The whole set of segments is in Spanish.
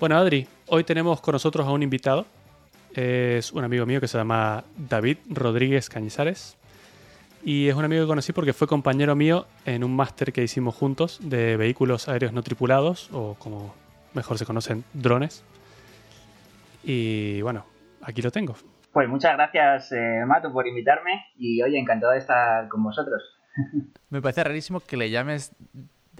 Bueno, Adri, hoy tenemos con nosotros a un invitado. Es un amigo mío que se llama David Rodríguez Cañizares. Y es un amigo que conocí porque fue compañero mío en un máster que hicimos juntos de vehículos aéreos no tripulados, o como mejor se conocen, drones. Y bueno, aquí lo tengo. Pues muchas gracias, eh, Mato, por invitarme. Y oye, encantado de estar con vosotros. Me parece rarísimo que le llames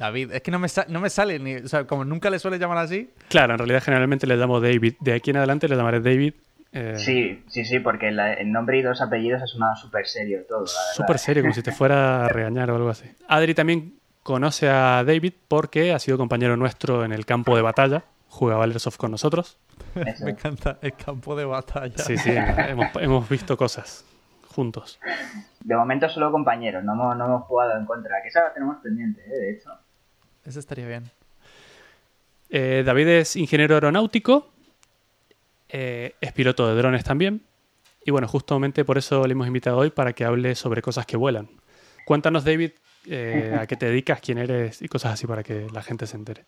David. Es que no me, no me sale ni. O sea, como nunca le suele llamar así. Claro, en realidad generalmente le llamo David. De aquí en adelante le llamaré David. Eh, sí, sí, sí, porque el nombre y dos apellidos es una súper serio todo. Súper serio, como si te fuera a regañar o algo así. Adri también conoce a David porque ha sido compañero nuestro en el campo de batalla. Juega Airsoft con nosotros. Me encanta el campo de batalla. Sí, sí, hemos, hemos visto cosas juntos. De momento solo compañeros, no hemos, no hemos jugado en contra. Que esa la tenemos pendiente, ¿eh? de hecho. Eso estaría bien. Eh, David es ingeniero aeronáutico, eh, es piloto de drones también. Y bueno, justamente por eso le hemos invitado hoy para que hable sobre cosas que vuelan. Cuéntanos, David, eh, a qué te dedicas, quién eres y cosas así para que la gente se entere.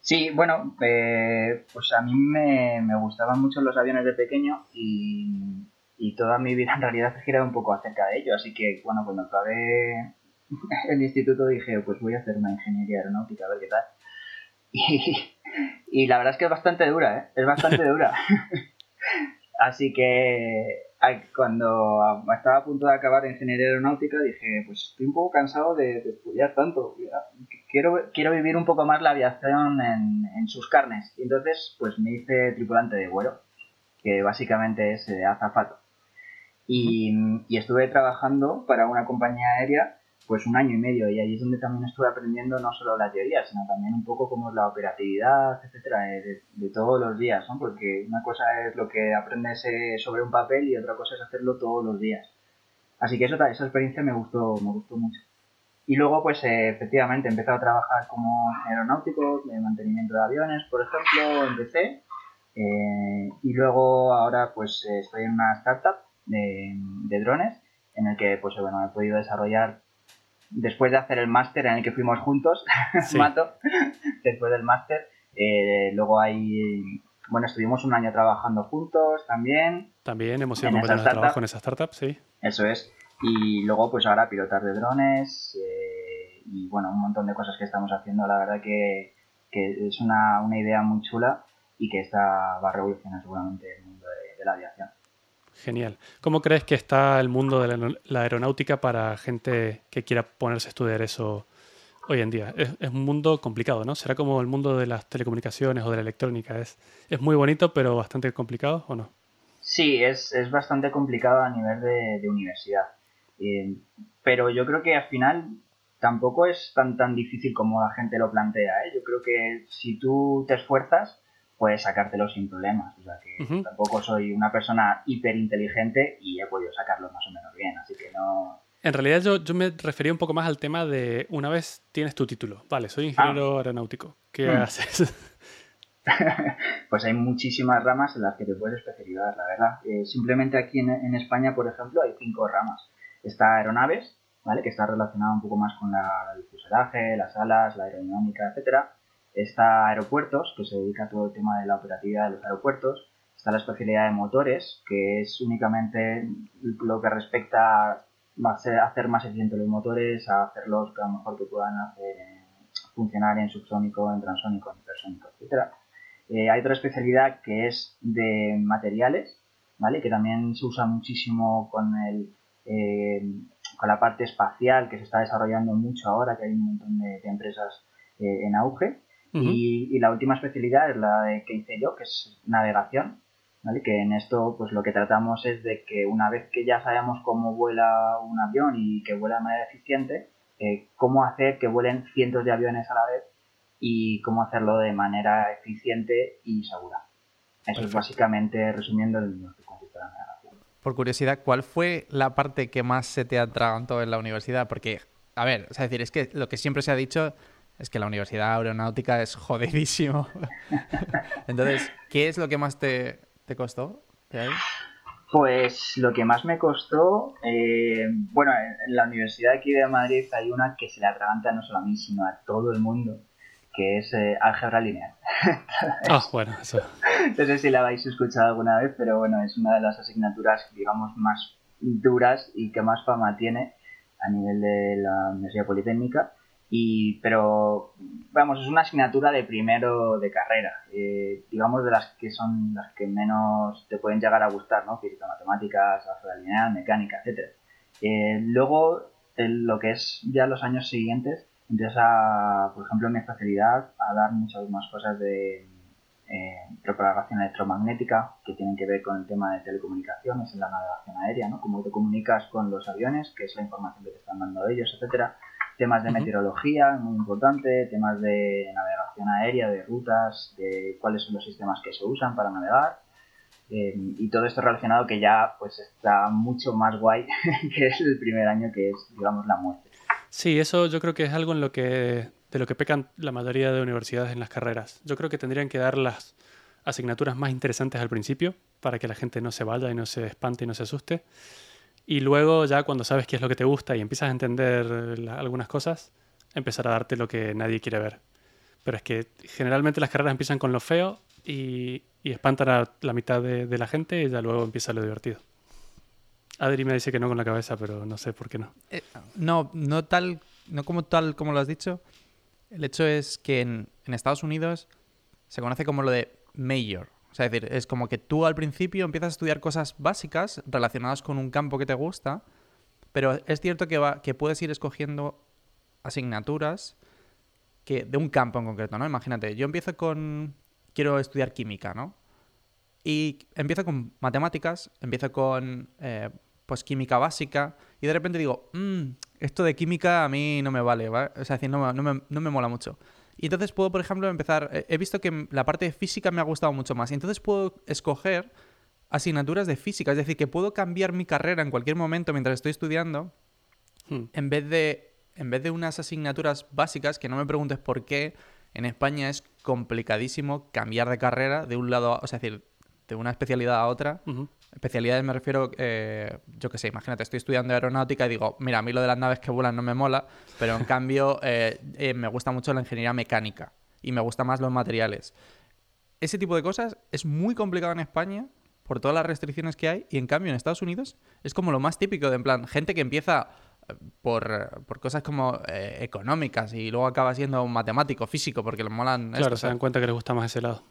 Sí, bueno, pues a mí me, me, gustaban mucho los aviones de pequeño y, y, toda mi vida en realidad se girado un poco acerca de ello. Así que, bueno, cuando acabé el instituto dije, pues voy a hacer una ingeniería aeronáutica, a ver qué tal. Y, la verdad es que es bastante dura, ¿eh? Es bastante dura. Así que cuando estaba a punto de acabar ingeniería aeronáutica dije, pues estoy un poco cansado de, estudiar tanto. Quiero, quiero vivir un poco más la aviación en, sus carnes. Y entonces, pues me hice tripulante de vuelo, que básicamente es eh, azafato. Y estuve trabajando para una compañía aérea pues un año y medio y ahí es donde también estuve aprendiendo no solo la teoría, sino también un poco como la operatividad, etcétera, de, todos los días, ¿no? Porque una cosa es lo que aprendes eh, sobre un papel y otra cosa es hacerlo todos los días. Así que eso, esa experiencia me gustó, me gustó mucho. Y luego, pues eh, efectivamente, he empezado a trabajar como aeronáutico, de mantenimiento de aviones, por ejemplo, empecé. Eh, y luego ahora pues estoy en una startup de, de drones en el que pues bueno he podido desarrollar después de hacer el máster en el que fuimos juntos, Mato, después del máster, eh, luego hay, bueno, estuvimos un año trabajando juntos también. También hemos sido compañeros de trabajo en esa startup, sí. Eso es. Y luego, pues ahora pilotar de drones eh, y, bueno, un montón de cosas que estamos haciendo. La verdad que, es una, idea muy chula y que esta va a revolucionar seguramente el mundo de la aviación. Genial. ¿Cómo crees que está el mundo de la, aeronáutica para gente que quiera ponerse a estudiar eso hoy en día? Es, un mundo complicado, ¿no? ¿Será como el mundo de las telecomunicaciones o de la electrónica? ¿Es, es muy bonito pero bastante complicado o no? Sí, es, bastante complicado a nivel de, universidad. Eh, pero yo creo que al final tampoco es tan, tan difícil como la gente lo plantea. ¿eh? Yo creo que si tú te esfuerzas, puedes sacártelo sin problemas. O sea que tampoco soy una persona hiper inteligente y he podido sacarlo más o menos bien, así que no. En realidad yo, yo me refería un poco más al tema de una vez tienes tu título, vale, soy ingeniero ah. aeronáutico, ¿qué mm. haces? pues hay muchísimas ramas en las que te puedes especializar, la verdad. Eh, simplemente aquí en, en, España, por ejemplo, hay cinco ramas. Está aeronaves, ¿vale? Que está relacionada un poco más con la, el fuselaje, las alas, la aerodinámica, etcétera. Está aeropuertos, que se dedica a todo el tema de la operatividad de los aeropuertos. Está la especialidad de motores, que es únicamente lo que respecta a hacer más eficientes los motores, a hacerlos que a lo mejor que puedan hacer funcionar en subsónico, en transónico, en hipersónico, etc. Eh, hay otra especialidad que es de materiales, ¿vale? Que también se usa muchísimo con el eh, con la parte espacial que se está desarrollando mucho ahora, que hay un montón de, empresas eh, en auge y, la última especialidad es la de que hice yo, que es navegación, ¿vale? Que en esto, pues lo que tratamos es de que una vez que ya sabemos cómo vuela un avión y que vuela de manera eficiente, eh, cómo hacer que vuelen cientos de aviones a la vez y cómo hacerlo de manera eficiente y segura. Eso es básicamente, resumiendo, el que consiste la navegación. Por curiosidad, ¿cuál fue la parte que más se te atragantó en la universidad? Porque, a ver, es decir, es que lo que siempre se ha dicho es que la Universidad Aeronáutica es jodidísimo. Entonces, ¿qué es lo que más te, costó? Pues lo que más me costó, eh, bueno, en la Universidad aquí de Madrid hay una que se le atraganta no solo a mí, sino a todo el mundo, que es eh, álgebra lineal. Ah, bueno, eso. No sé si la habéis escuchado alguna vez, pero bueno, es una de las asignaturas, digamos, más duras y que más fama tiene a nivel de la Universidad Politécnica. Y, pero, vamos, es una asignatura de primero de carrera, eh, digamos de las que son las que menos te pueden llegar a gustar, ¿no? Física, matemáticas, álgebra lineal, mecánica, etcétera. Eh, luego, lo que es ya los años siguientes, empieza, por ejemplo, en mi especialidad, a dar muchas más cosas de eh, propagación electromagnética que tienen que ver con el tema de telecomunicaciones en la navegación aérea, ¿no? Cómo te comunicas con los aviones, que es la información que te están dando ellos, etcétera. Temas de meteorología, muy importante, temas de navegación aérea, de rutas, de cuáles son los sistemas que se usan para navegar. Eh, y todo esto relacionado que ya pues está mucho más guay que es el primer año que es digamos la muerte Sí, eso yo creo que es algo en lo que, de lo que pecan la mayoría de universidades en las carreras. Yo creo que tendrían que dar las asignaturas más interesantes al principio para que la gente no se vaya y no se espante y no se asuste. Y luego ya cuando sabes qué es lo que te gusta y empiezas a entender algunas cosas, empezar a darte lo que nadie quiere ver. Pero es que generalmente las carreras empiezan con lo feo y, espantan a la mitad de, la gente y ya luego empieza lo divertido. Adri me dice que no con la cabeza, pero no sé por qué no. Eh, no, no tal, no como tal como lo has dicho. El hecho es que en, Estados Unidos se conoce como lo de major. O sea, es decir, es como que tú al principio empiezas a estudiar cosas básicas relacionadas con un campo que te gusta, pero es cierto que, va, que puedes ir escogiendo asignaturas que, de un campo en concreto, ¿no? Imagínate, yo empiezo con... Quiero estudiar química, ¿no? Y empiezo con matemáticas, empiezo con eh, pues química básica, y de repente digo, mmm, esto de química a mí no me vale, ¿vale? O sea, decir, no, no, me, no me mola mucho. Y entonces puedo, por ejemplo, empezar, he visto que la parte de física me ha gustado mucho más, y entonces puedo escoger asignaturas de física, es decir, que puedo cambiar mi carrera en cualquier momento mientras estoy estudiando, hmm. en, vez de, en vez de unas asignaturas básicas, que no me preguntes por qué, en España es complicadísimo cambiar de carrera de un lado, o sea, es decir, de una especialidad a otra. Especialidades me refiero, eh, yo qué sé, imagínate, estoy estudiando aeronáutica y digo, mira, a mí lo de las naves que vuelan no me mola, pero en cambio eh, eh, me gusta mucho la ingeniería mecánica y me gustan más los materiales. Ese tipo de cosas es muy complicado en España por todas las restricciones que hay y en cambio en Estados Unidos es como lo más típico de en plan, gente que empieza por, cosas como económicas y luego acaba siendo un matemático, físico, porque le molan... Claro, se dan cuenta que les gusta más ese lado.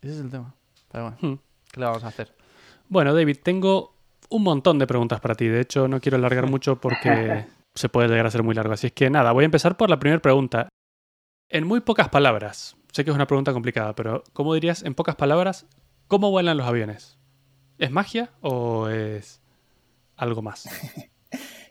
Ese es el tema. Pero bueno, hmm. ¿qué le vamos a hacer? Bueno, David, tengo un montón de preguntas para ti. De hecho, no quiero alargar mucho porque se puede llegar a ser muy largo. Así es que nada, voy a empezar por la primera pregunta. En muy pocas palabras, sé que es una pregunta complicada, pero ¿cómo dirías en pocas palabras cómo vuelan los aviones? ¿Es magia o es algo más?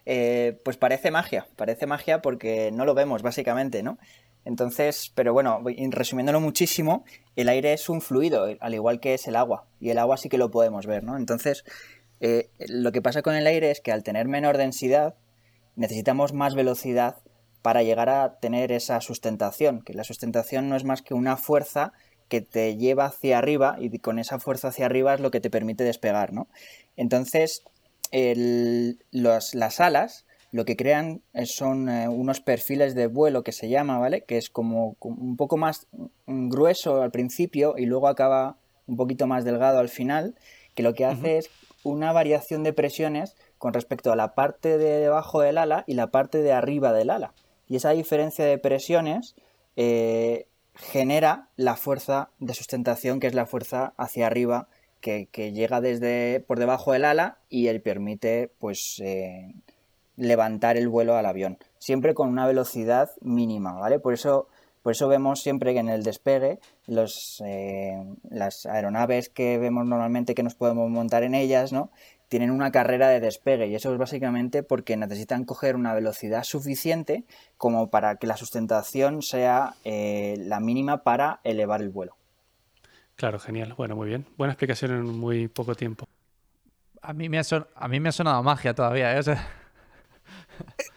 Eh, pues parece magia, parece magia porque no lo vemos básicamente, ¿no? Entonces, pero bueno, resumiéndolo muchísimo, el aire es un fluido, al igual que es el agua, y el agua sí que lo podemos ver, ¿no? Entonces, eh, lo que pasa con el aire es que al tener menor densidad, necesitamos más velocidad para llegar a tener esa sustentación, que la sustentación no es más que una fuerza que te lleva hacia arriba y con esa fuerza hacia arriba es lo que te permite despegar, ¿no? Entonces, las alas lo que crean son eh, unos perfiles de vuelo que se llama, ¿vale? Que es como un poco más grueso al principio y luego acaba un poquito más delgado al final, que lo que hace es una variación de presiones con respecto a la parte de debajo del ala y la parte de arriba del ala. Y esa diferencia de presiones eh, genera la fuerza de sustentación, que es la fuerza hacia arriba que, llega desde por debajo del ala y él permite pues eh, levantar el vuelo al avión, siempre con una velocidad mínima, ¿vale? Por eso, por eso vemos siempre que en el despegue los, eh, las aeronaves que vemos normalmente que nos podemos montar en ellas, ¿no? Tienen una carrera de despegue y eso es básicamente porque necesitan coger una velocidad suficiente como para que la sustentación sea eh, la mínima para elevar el vuelo. Claro, genial. Bueno, muy bien. Buena explicación en muy poco tiempo. A mí me ha, a mí me ha sonado magia todavía. ¿eh?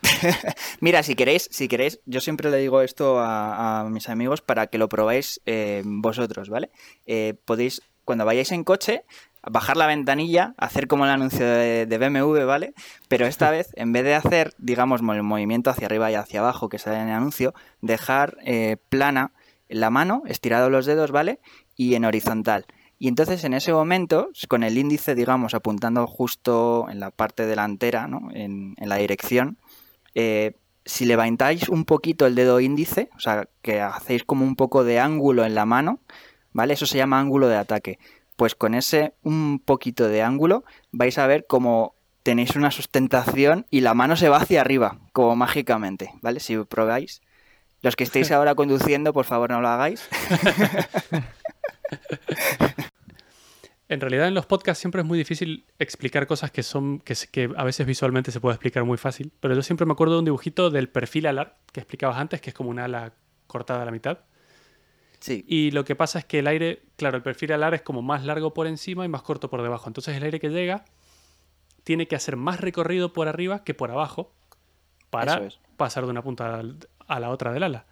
Mira, si queréis, si queréis, yo siempre le digo esto a, mis amigos para que lo probéis eh, vosotros, ¿vale? Eh, podéis, cuando vayáis en coche, bajar la ventanilla, hacer como el anuncio de, BMW, ¿vale? Pero esta vez, en vez de hacer, digamos, el movimiento hacia arriba y hacia abajo que sale en el anuncio, dejar eh, plana la mano, estirado los dedos, ¿vale? Y en horizontal. Y entonces en ese momento, con el índice, digamos, apuntando justo en la parte delantera, ¿no? En, la dirección, eh, si levantáis un poquito el dedo índice, o sea, que hacéis como un poco de ángulo en la mano, ¿vale? Eso se llama ángulo de ataque. Pues con ese un poquito de ángulo vais a ver como tenéis una sustentación y la mano se va hacia arriba, como mágicamente, ¿vale? Si probáis. Los que estéis ahora conduciendo, por favor no lo hagáis. En realidad en los podcasts siempre es muy difícil explicar cosas que son que, que, a veces visualmente se puede explicar muy fácil, pero yo siempre me acuerdo de un dibujito del perfil alar que explicabas antes, que es como una ala cortada a la mitad. Sí. Y lo que pasa es que el aire, claro, el perfil alar es como más largo por encima y más corto por debajo. Entonces el aire que llega tiene que hacer más recorrido por arriba que por abajo para pasar de una punta a la otra del ala.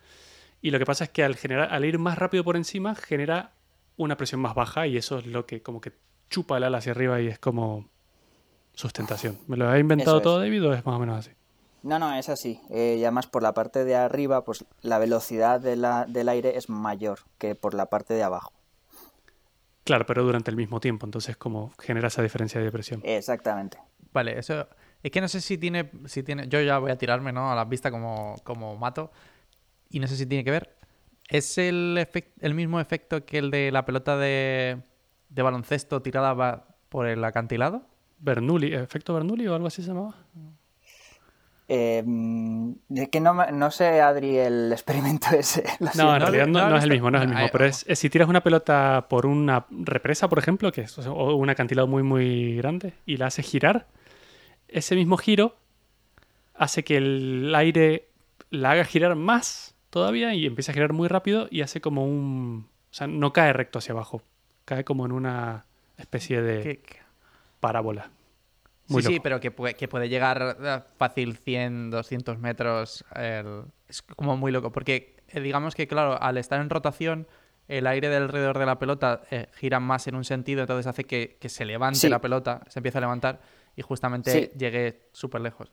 Y lo que pasa es que al, generar, al ir más rápido por encima genera una presión más baja y eso es lo que como que chupa el ala hacia arriba y es como sustentación. ¿Me lo ha inventado todo David o es más o menos así? No, no, es así. Eh, y además por la parte de arriba, pues la velocidad de la, del aire es mayor que por la parte de abajo. Claro, pero durante el mismo tiempo, entonces como genera esa diferencia de presión. Exactamente. Vale, eso es que no sé si tiene, si tiene, yo ya voy a tirarme, ¿no? A la vista como, como mato y no sé si tiene que ver. ¿Es el, el mismo efecto que el de la pelota de, de baloncesto tirada por el acantilado? Bernoulli, ¿efecto Bernoulli o algo así se llamaba? Eh, es que no, no, sé, Adri, el experimento ese. No, en realidad no, es el mismo, no es el mismo. Pero es, si tiras una pelota por una represa, por ejemplo, que es o un acantilado muy, muy grande, y la haces girar, ese mismo giro hace que el aire la haga girar más todavía y empieza a girar muy rápido y hace como un... O sea, no cae recto hacia abajo, cae como en una especie de parábola. sí, sí, pero que puede, que puede llegar eh, fácil 100, 200 metros. Es como muy loco, porque eh, digamos que, claro, al estar en rotación, el aire del alrededor de la pelota eh, gira más en un sentido, entonces hace que, se levante la pelota, se empieza a levantar y justamente llegue súper lejos.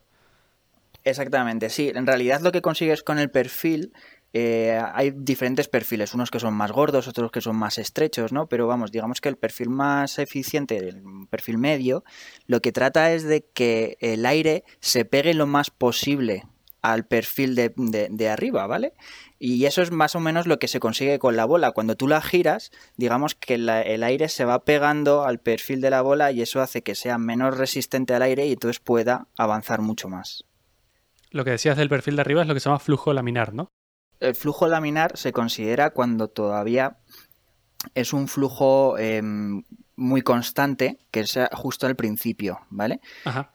Exactamente, sí. En realidad lo que consigues con el perfil, eh, hay diferentes perfiles, unos que son más gordos, otros que son más estrechos, ¿no? Pero vamos, digamos que el perfil más eficiente, el perfil medio, lo que trata es de que el aire se pegue lo más posible al perfil de, de, arriba, ¿vale? Y eso es más o menos lo que se consigue con la bola. Cuando tú la giras, digamos que el aire se va pegando al perfil de la bola y eso hace que sea menos resistente al aire y entonces pueda avanzar mucho más. Lo que decías del perfil de arriba es lo que se llama flujo laminar, ¿no? El flujo laminar se considera cuando todavía es un flujo em, muy constante, que es justo al principio, ¿vale?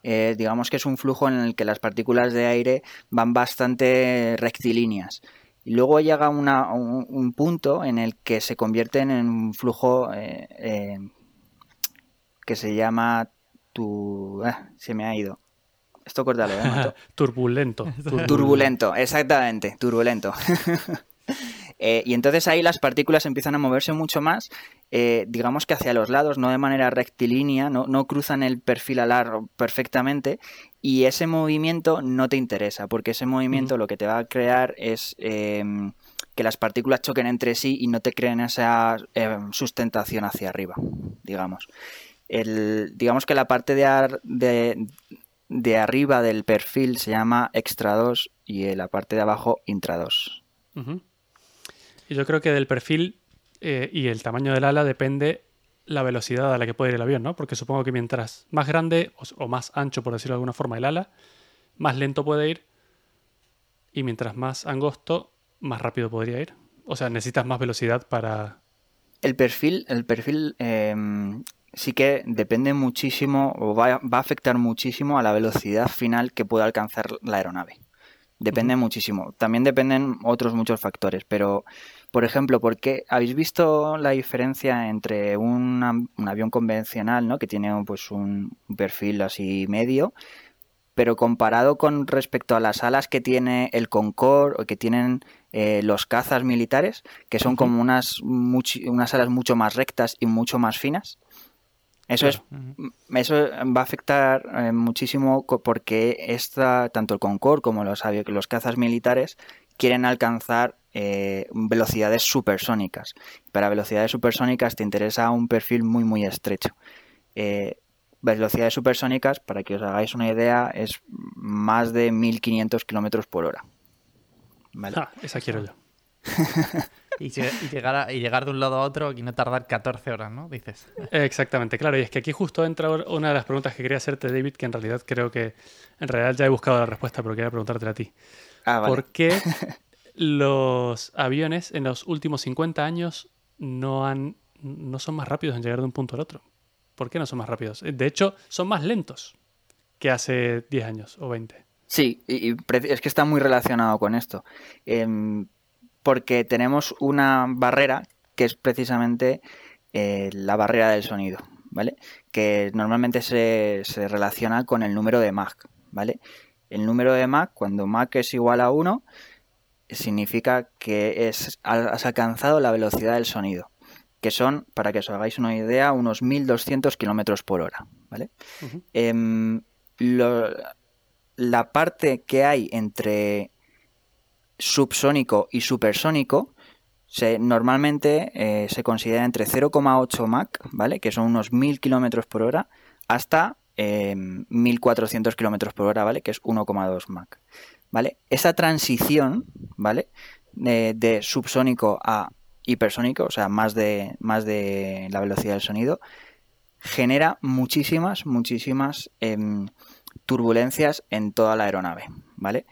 Eh, digamos que es un flujo en el que las partículas de aire van bastante rectilíneas. Y luego llega un, punto en el que se convierten en un flujo eh, eh, que se llama tu... Ah, se me ha ido. Esto córtalo, ¿eh, turbulento, turbulento. exactamente, turbulento. Eh, y entonces ahí las partículas empiezan a moverse mucho más, eh, digamos que hacia los lados, no de manera rectilínea, no, no cruzan el perfil alar perfectamente y ese movimiento no te interesa, porque ese movimiento lo que te va a crear es em, que las partículas choquen entre sí y no te creen esa em, sustentación hacia arriba, digamos. El, digamos que la parte de, de, de arriba del perfil se llama extra 2 y la parte de abajo intra 2. Y yo creo que del perfil eh, y el tamaño del ala depende la velocidad a la que puede ir el avión, ¿no? Porque supongo que mientras más grande o, más ancho, por decirlo de alguna forma, el ala, más lento puede ir y mientras más angosto, más rápido podría ir. O sea, necesitas más velocidad para... El perfil, el perfil em, sí que depende muchísimo o va, va, a afectar muchísimo a la velocidad final que pueda alcanzar la aeronave. Depende muchísimo. También dependen otros muchos factores, pero por ejemplo, porque habéis visto la diferencia entre un avión convencional, ¿no? que tiene pues un perfil así medio, pero comparado con respecto a las alas que tiene el Concorde o que tienen eh, los cazas militares, que son como unas, unas alas mucho más rectas y mucho más finas. Eso es, eso va a afectar eh, muchísimo porque esta, tanto el Concorde como los, los cazas militares quieren alcanzar eh, velocidades supersónicas. Para velocidades supersónicas te interesa un perfil muy muy estrecho. Eh, velocidades supersónicas, para que os hagáis una idea, es más de 1500 kilómetros por hora. Ah, esa quiero yo. y, llegar y llegar de un lado a otro y no tardar 14 horas, ¿no? Dices. Exactamente, claro. Y es que aquí justo entra una de las preguntas que quería hacerte, David, que en realidad creo que en realidad ya he buscado la respuesta, pero quería preguntártela a ti. Ah, ¿Por qué los aviones en los últimos 50 años no han no son más rápidos en llegar de un punto al otro? ¿Por qué no son más rápidos? De hecho, son más lentos que hace 10 años o 20. Sí, y, es que está muy relacionado con esto. Em, porque tenemos una barrera que es precisamente eh, la barrera del sonido, ¿vale? Que normalmente se, se, relaciona con el número de Mach, ¿vale? El número de Mach, cuando Mach es igual a 1, significa que es, has alcanzado la velocidad del sonido, que son, para que os hagáis una idea, unos 1200 kilómetros por hora, ¿vale? la parte que hay entre subsónico y supersónico se, normalmente eh, se considera entre 0,8 Mach, ¿vale? Que son unos 1000 kilómetros por hora, hasta 1400 em, kilómetros por hora, ¿vale? Que es 1,2 Mach, ¿vale? Esa transición, ¿vale? De, subsónico a hipersónico, o sea, más de, más de la velocidad del sonido, genera muchísimas, muchísimas em, turbulencias en toda la aeronave, ¿vale?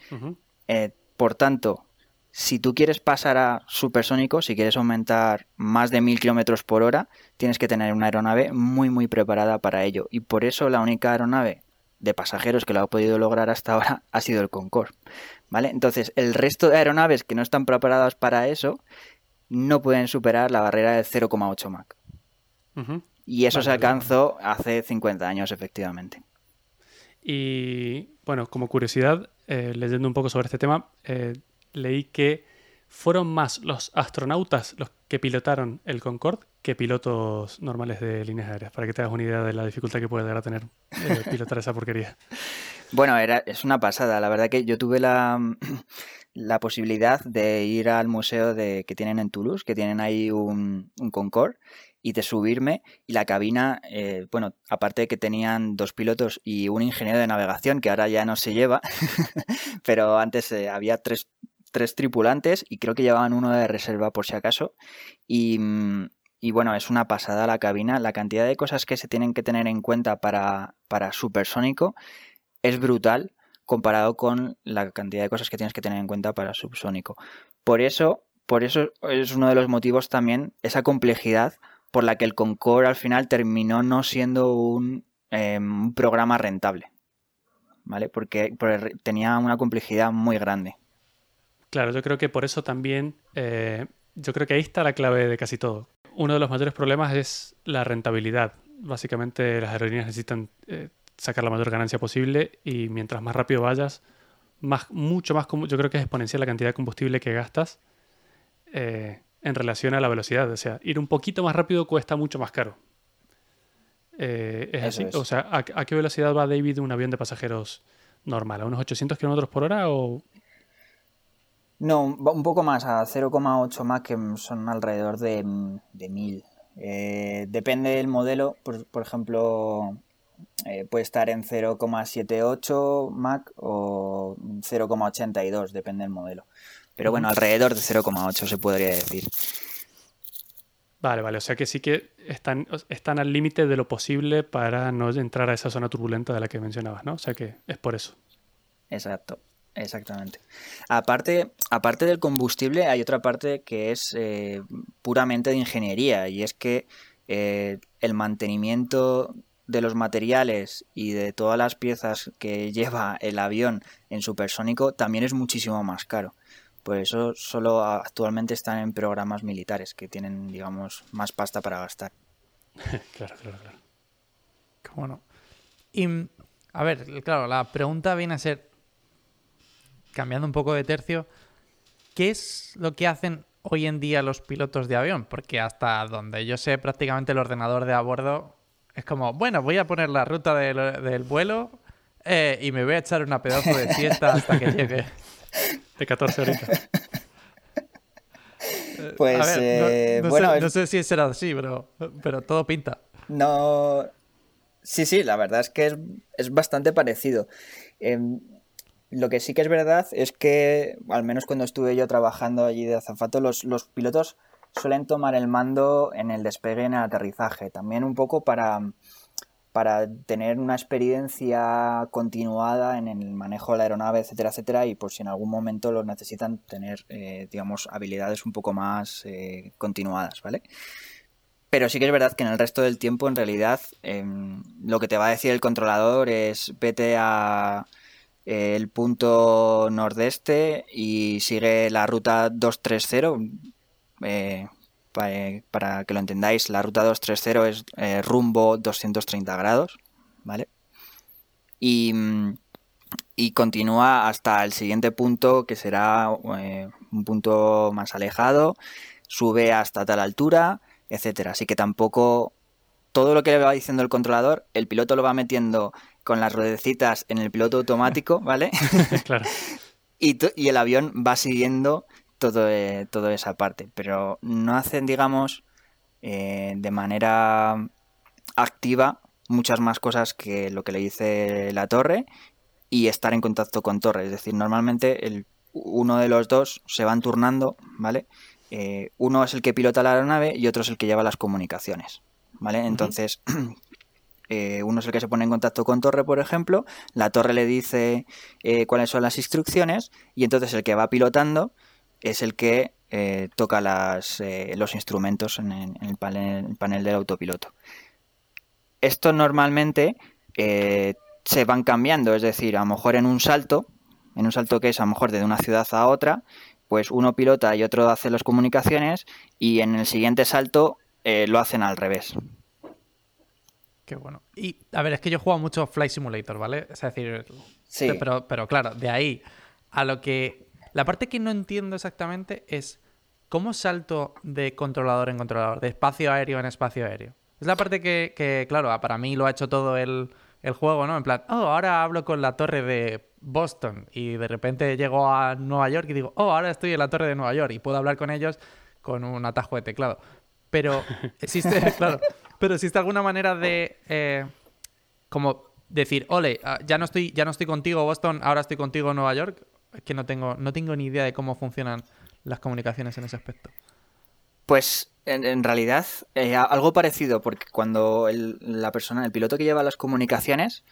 Eh, por tanto, si tú quieres pasar a supersónico, si quieres aumentar más de 1000 kilómetros por hora, tienes que tener una aeronave muy, muy preparada para ello. Y por eso la única aeronave de pasajeros que lo ha podido lograr hasta ahora ha sido el Concorde. ¿Vale? Entonces, el resto de aeronaves que no están preparadas para eso no pueden superar la barrera de 0,8 Mach. Y eso se alcanzó hace 50 años, efectivamente. Y bueno, como curiosidad, eh, leyendo un poco sobre este tema, eh, leí que fueron más los astronautas los que pilotaron el Concorde que pilotos normales de líneas aéreas, para que te hagas una idea de la dificultad que puede dar a tener eh, pilotar esa porquería. Bueno, era, es una pasada. La verdad que yo tuve la, la posibilidad de ir al museo de, que tienen en Toulouse, que tienen ahí un, un Concorde, y de subirme y la cabina, eh, bueno, aparte de que tenían dos pilotos y un ingeniero de navegación que ahora ya no se lleva, pero antes eh, había tres, tres, tripulantes y creo que llevaban uno de reserva por si acaso y, mm, y, bueno, es una pasada la cabina, la cantidad de cosas que se tienen que tener en cuenta para, para supersónico es brutal comparado con la cantidad de cosas que tienes que tener en cuenta para subsónico. Por eso, por eso es uno de los motivos también esa complejidad por la que el Concorde al final terminó no siendo un, em, programa rentable. ¿Vale? Porque, tenía una complejidad muy grande. Claro, yo creo que por eso también, eh, yo creo que ahí está la clave de casi todo. Uno de los mayores problemas es la rentabilidad. Básicamente las aerolíneas necesitan eh, sacar la mayor ganancia posible y mientras más rápido vayas, más, mucho más, yo creo que es exponencial la cantidad de combustible que gastas. Eh, en relación a la velocidad. O sea, ir un poquito más rápido cuesta mucho más caro. Eh, ¿Es así? O sea, ¿a, qué velocidad va David un avión de pasajeros normal? ¿A unos 800 kilómetros por hora o...? No, un poco más, a 0,8 más que son alrededor de, de 1000. Eh, depende del modelo, por, ejemplo, eh, puede estar en 0,78 Mach o 0,82, depende del modelo. Pero bueno, alrededor de 0,8 se podría decir. Vale, vale. O sea que sí que están, están al límite de lo posible para no entrar a esa zona turbulenta de la que mencionabas, ¿no? O sea que es por eso. Exacto. Exactamente. Aparte, aparte del combustible, hay otra parte que es eh, puramente de ingeniería y es que eh, el mantenimiento de los materiales y de todas las piezas que lleva el avión en supersónico también es muchísimo más caro. Por eso solo actualmente están en programas militares que tienen, digamos, más pasta para gastar. claro, claro, claro. Bueno. Y, a ver, claro, la pregunta viene a ser, cambiando un poco de tercio, ¿qué es lo que hacen hoy en día los pilotos de avión? Porque hasta donde yo sé, prácticamente el ordenador de a bordo Es como, bueno, voy a poner la ruta del, vuelo eh, y me voy a echar una pedazo de siesta hasta que llegue. De 14 horitas. Pues, a ver, eh, no, bueno, sé, no sé si será así, pero, pero todo pinta. No. Sí, sí, la verdad es que es, es bastante parecido. Em, lo que sí que es verdad es que, al menos cuando estuve yo trabajando allí de azafato, los, los pilotos suelen tomar el mando en el despegue y en el aterrizaje. También un poco para, para tener una experiencia continuada en el manejo de la aeronave, etcétera, etcétera, y por si en algún momento lo necesitan tener, eh, digamos, habilidades un poco más eh, continuadas, ¿vale? Pero sí que es verdad que en el resto del tiempo, en realidad, em, lo que te va a decir el controlador es vete a eh, el punto nordeste y sigue la ruta 230. Eh, eh, para que lo entendáis, la ruta 230 es eh, rumbo 230 grados, ¿vale? Y, mm, y continúa hasta el siguiente punto, que será eh, un punto más alejado, sube hasta tal altura, etcétera. Así que tampoco todo lo que le va diciendo el controlador, el piloto lo va metiendo con las ruedecitas en el piloto automático, ¿vale? claro. y, y el avión va siguiendo todo, eh, toda esa parte. Pero no hacen, digamos, eh, de manera activa muchas más cosas que lo que le dice la torre y estar en contacto con torre. Es decir, normalmente el, uno de los dos se van turnando, ¿vale? Eh, uno es el que pilota la aeronave y otro es el que lleva las comunicaciones, ¿vale? Entonces, eh, uno es el que se pone en contacto con torre, por ejemplo, la torre le dice eh, cuáles son las instrucciones y entonces el que va pilotando es el que eh, toca las, eh, los instrumentos en, el- en el, panel, el panel del autopiloto. Esto normalmente eh, se van cambiando, es decir, a lo mejor en un salto, en un salto que es a lo mejor de una ciudad a otra, pues uno pilota y otro hace las comunicaciones y en el siguiente salto lo hacen al revés. Qué bueno. Y, a ver, es que yo he jugado mucho Flight Simulator, ¿vale? Es decir, Sí. pero, pero claro, de ahí a lo que... La parte que no entiendo exactamente es cómo salto de controlador en controlador, de espacio aéreo en espacio aéreo. Es la parte que, claro, para mí lo ha hecho todo el, el juego, ¿no? En plan, oh, ahora hablo con la torre de Boston y de repente llego a Nueva York y digo, oh, ahora estoy en la torre de Nueva York y puedo hablar con ellos con un atajo de teclado. Pero existe, claro, pero existe alguna manera de eh, como decir, ole, ah, ya no estoy, ya no estoy contigo Boston, ahora estoy contigo Nueva York. Es que no tengo, no tengo ni idea de cómo funcionan las comunicaciones en ese aspecto. Pues en, en realidad eh, algo parecido, porque cuando el- la persona, el piloto que lleva las comunicaciones,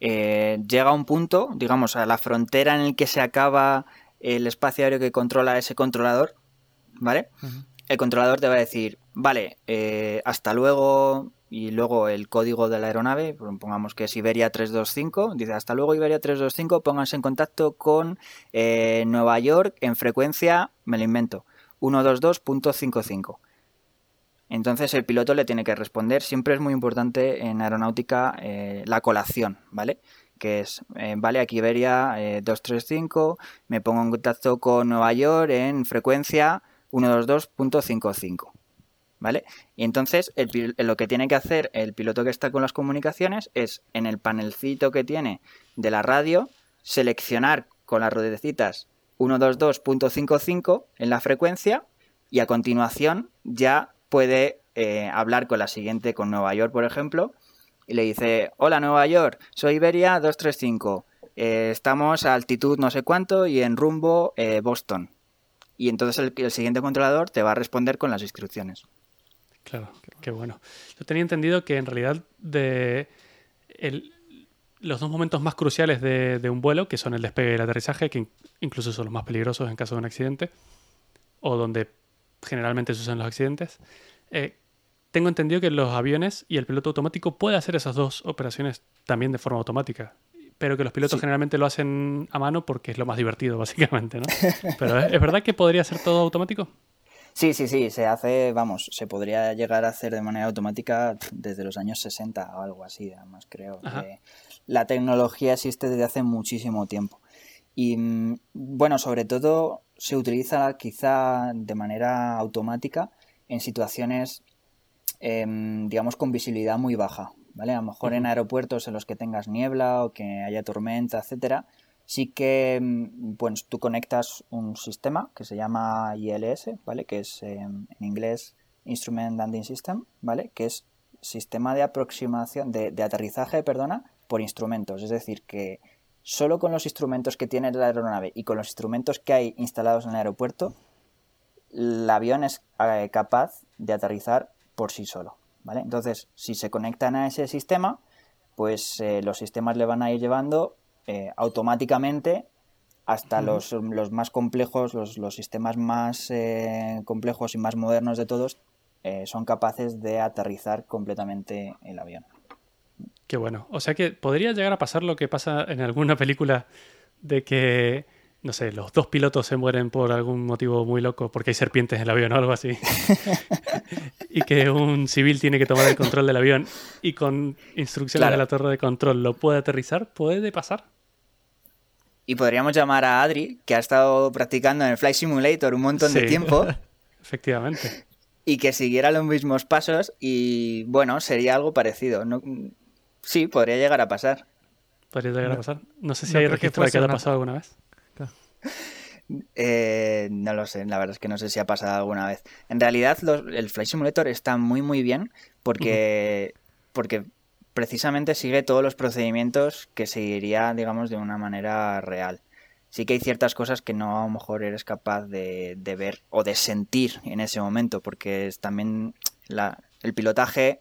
eh, llega a un punto, digamos, a la frontera en el que se acaba el espacio aéreo que controla ese controlador, ¿vale? El controlador te va a decir, vale, eh, hasta luego, y luego el código de la aeronave, pongamos que es Iberia 325, dice, hasta luego Iberia 325, pónganse en contacto con eh, Nueva York en frecuencia, me lo invento, 122.55. Entonces el piloto le tiene que responder. Siempre es muy importante en aeronáutica eh, la colación, ¿vale? Que es, eh, vale, aquí Iberia eh, 235, me pongo en contacto con Nueva York en frecuencia 122.55. ¿Vale? Y entonces lo que tiene que hacer el piloto que está con las comunicaciones es en el panelcito que tiene de la radio seleccionar con las ruedecitas 122.55 en la frecuencia y a continuación ya puede eh, hablar con la siguiente, con Nueva York, por ejemplo, y le dice, hola Nueva York, soy Iberia 235, eh, estamos a altitud no sé cuánto y en rumbo eh, Boston. Y entonces el, el siguiente controlador te va a responder con las instrucciones. Claro, qué, qué bueno. Yo tenía entendido que en realidad de el- los dos momentos más cruciales de, de un vuelo, que son el despegue y el aterrizaje, que in- incluso son los más peligrosos en caso de un accidente, o donde generalmente suceden los accidentes, eh, tengo entendido que los aviones y el piloto automático puede hacer esas dos operaciones también de forma automática. Pero que los pilotos Sí. generalmente lo hacen a mano porque es lo más divertido, básicamente, ¿no? Pero ¿es, es verdad que podría ser todo automático? Sí, sí, sí, se hace, vamos, se podría llegar a hacer de manera automática desde los años 60 o algo así, además creo. Que la tecnología existe desde hace muchísimo tiempo. Y mm, bueno, sobre todo se utiliza quizá de manera automática en situaciones, em, digamos, con visibilidad muy baja, ¿vale? A lo mejor en aeropuertos en los que tengas niebla o que haya tormenta, etcétera, sí que pues, tú conectas un sistema que se llama ILS, ¿vale? Que es em, en inglés Instrument Landing System, ¿vale? Que es sistema de aproximación, de, de aterrizaje, perdona, por instrumentos. Es decir, que solo con los instrumentos que tiene la aeronave y con los instrumentos que hay instalados en el aeropuerto, el avión es eh, capaz de aterrizar por sí solo. ¿vale? Entonces, si se conectan a ese sistema, pues eh, los sistemas le van a ir llevando eh, automáticamente hasta los, más complejos, los, los sistemas más complejos y más modernos de todos, son capaces de aterrizar completamente el avión. Qué bueno. O sea que podría llegar a pasar lo que pasa en alguna película de que, no sé, los dos pilotos se mueren por algún motivo muy loco, porque hay serpientes en el avión o algo así. y que un civil tiene que tomar el control del avión y con instrucciones de la torre de control lo puede aterrizar. ¿Puede pasar? Y podríamos llamar a Adri, que ha estado practicando en el Flight Simulator un montón de tiempo. Efectivamente. Y que siguiera los mismos pasos y bueno, sería algo parecido. No, Sí, podría llegar a pasar. Podría llegar a pasar. No sé si hay registro de que haya pasado alguna vez. Eh, no lo sé, la verdad es que no sé si ha pasado alguna vez. En realidad, el Flight Simulator está muy, muy bien porque, porque precisamente sigue todos los procedimientos que seguiría, digamos, de una manera real. Sí que hay ciertas cosas que no a lo mejor eres capaz de, ver o de sentir en ese momento, porque es también la, el pilotaje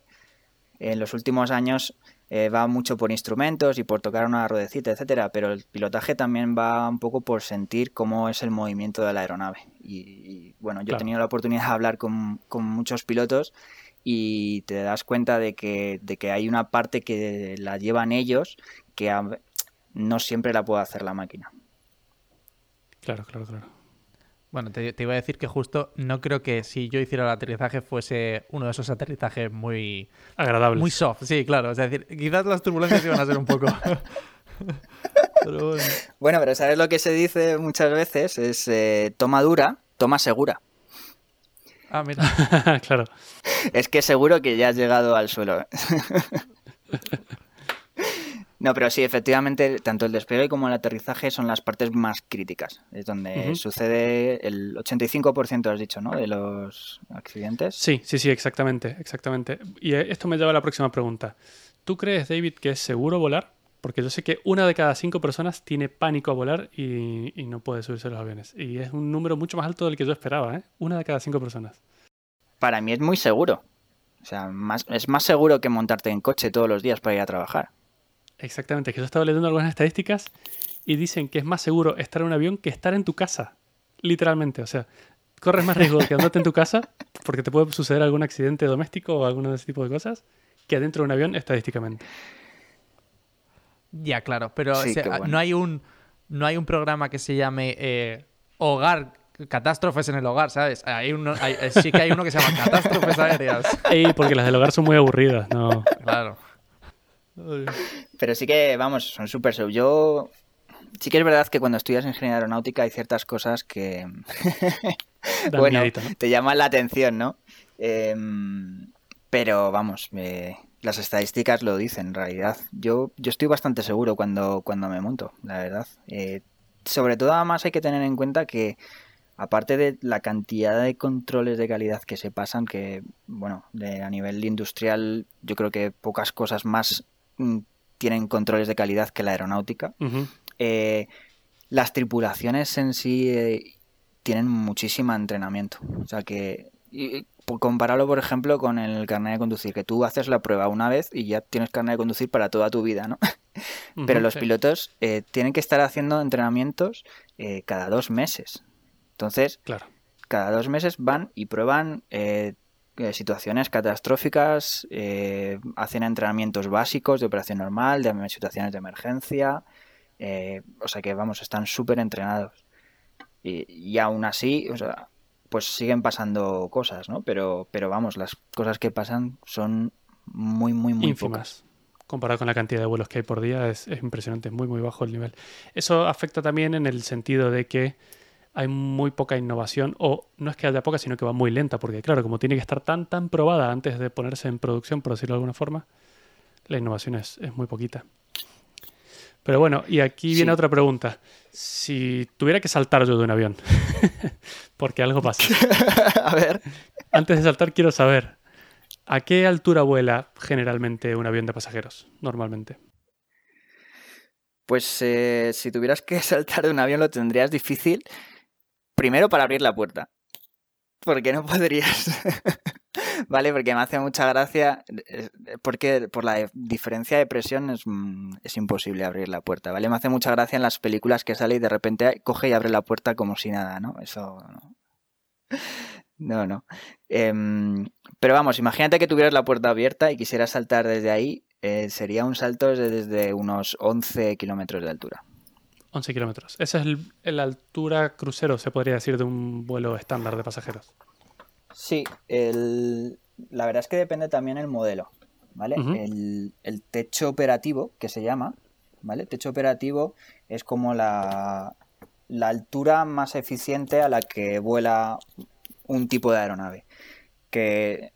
en los últimos años eh, va mucho por instrumentos y por tocar una ruedecita, etcétera, pero el pilotaje también va un poco por sentir cómo es el movimiento de la aeronave. Y, bueno, yo he tenido la oportunidad de hablar con, muchos pilotos y te das cuenta de que, de que hay una parte que la llevan ellos que no siempre la puede hacer la máquina. Claro, claro, claro. Bueno, te, iba a decir que justo no creo que si yo hiciera el aterrizaje fuese uno de esos aterrizajes muy... Agradables. Muy soft, sí, claro. Es decir, quizás las turbulencias iban a ser un poco... pero bueno. bueno. pero ¿sabes lo que se dice muchas veces? Es eh, toma dura, toma segura. Ah, mira. claro. Es que seguro que ya has llegado al suelo. No, pero sí, efectivamente, tanto el despegue como el aterrizaje son las partes más críticas. Es donde sucede el 85%, has dicho, ¿no? De los accidentes. Sí, sí, sí, exactamente, exactamente. Y eh, esto me lleva a la próxima pregunta. ¿Tú crees, David, que es seguro volar? Porque yo sé que una de cada cinco personas tiene pánico a volar y, no puede subirse a los aviones. Y es un número mucho más alto del que yo esperaba, ¿eh? Una de cada cinco personas. Para mí es muy seguro. O sea, más, es más seguro que montarte en coche todos los días para ir a trabajar. Exactamente, que yo estaba leyendo algunas estadísticas y dicen que es más seguro estar en un avión que estar en tu casa. Literalmente, o sea, corres más riesgo que andarte en tu casa porque te puede suceder algún accidente doméstico o alguno de ese tipo de cosas que adentro de un avión estadísticamente. Ya, claro, pero no hay un no hay un programa que se llame eh, Hogar catástrofes en el hogar, ¿sabes? Hay uno, sí que hay uno que se llama catástrofes aéreas. Ey, porque las del hogar son muy aburridas, no. Claro. Pero sí que, vamos, son súper Yo sí que es verdad que cuando estudias ingeniería aeronáutica hay ciertas cosas que bueno, te llaman la atención, ¿no? Em, pero vamos, las estadísticas lo dicen en realidad. Yo, yo estoy bastante seguro cuando, cuando me monto, la verdad. Eh, sobre todo además hay que tener en cuenta que aparte de la cantidad de controles de calidad que se pasan, que bueno, de, a nivel industrial yo creo que pocas cosas más Mm, tienen controles de calidad que la aeronáutica. Eh, las tripulaciones en sí eh, tienen muchísimo entrenamiento. O sea que y, compararlo, por ejemplo, con el carnet de conducir, que tú haces la prueba una vez y ya tienes carnet de conducir para toda tu vida, ¿no? Pero los pilotos eh, tienen que estar haciendo entrenamientos cada dos meses. Entonces, claro. cada dos meses van y prueban eh, situaciones catastróficas, eh, hacen entrenamientos básicos de operación normal, de situaciones de emergencia, eh, o sea que vamos, están súper entrenados. Y, aún así, o sea, pues siguen pasando cosas, ¿no? Pero, pero vamos, las cosas que pasan son muy, muy, muy Ínfimas. Comparado con la cantidad de vuelos que hay por día, es, es impresionante, muy, muy bajo el nivel. Eso afecta también en el sentido de que hay muy poca innovación, o no es que haya poca, sino que va muy lenta, porque claro, como tiene que estar tan, tan probada antes de ponerse en producción, por decirlo de alguna forma, la innovación es, es muy poquita. Pero bueno, y aquí viene otra pregunta. Si tuviera que saltar yo de un avión, porque algo pasa. A ver. Antes de saltar quiero saber, ¿a qué altura vuela generalmente un avión de pasajeros, normalmente? Pues eh, si tuvieras que saltar de un avión lo tendrías difícil. Primero para abrir la puerta. Porque no podrías. Vale, porque me hace mucha gracia. eh, Porque por la diferencia de presión es, mm, es imposible abrir la puerta. ¿Vale? Me hace mucha gracia en las películas que sale y de repente coge y abre la puerta como si nada, ¿no? Eso no. No, no. Em, pero vamos, imagínate que tuvieras la puerta abierta y quisieras saltar desde ahí. eh, sería un salto de- desde unos 11 kilómetros de altura. 11 kilómetros. Esa es la altura crucero, se podría decir, de un vuelo estándar de pasajeros. Sí, el- la verdad es que depende también el modelo, ¿vale? El techo operativo, que se llama, ¿vale? Techo operativo es como la, la altura más eficiente a la que vuela un tipo de aeronave, que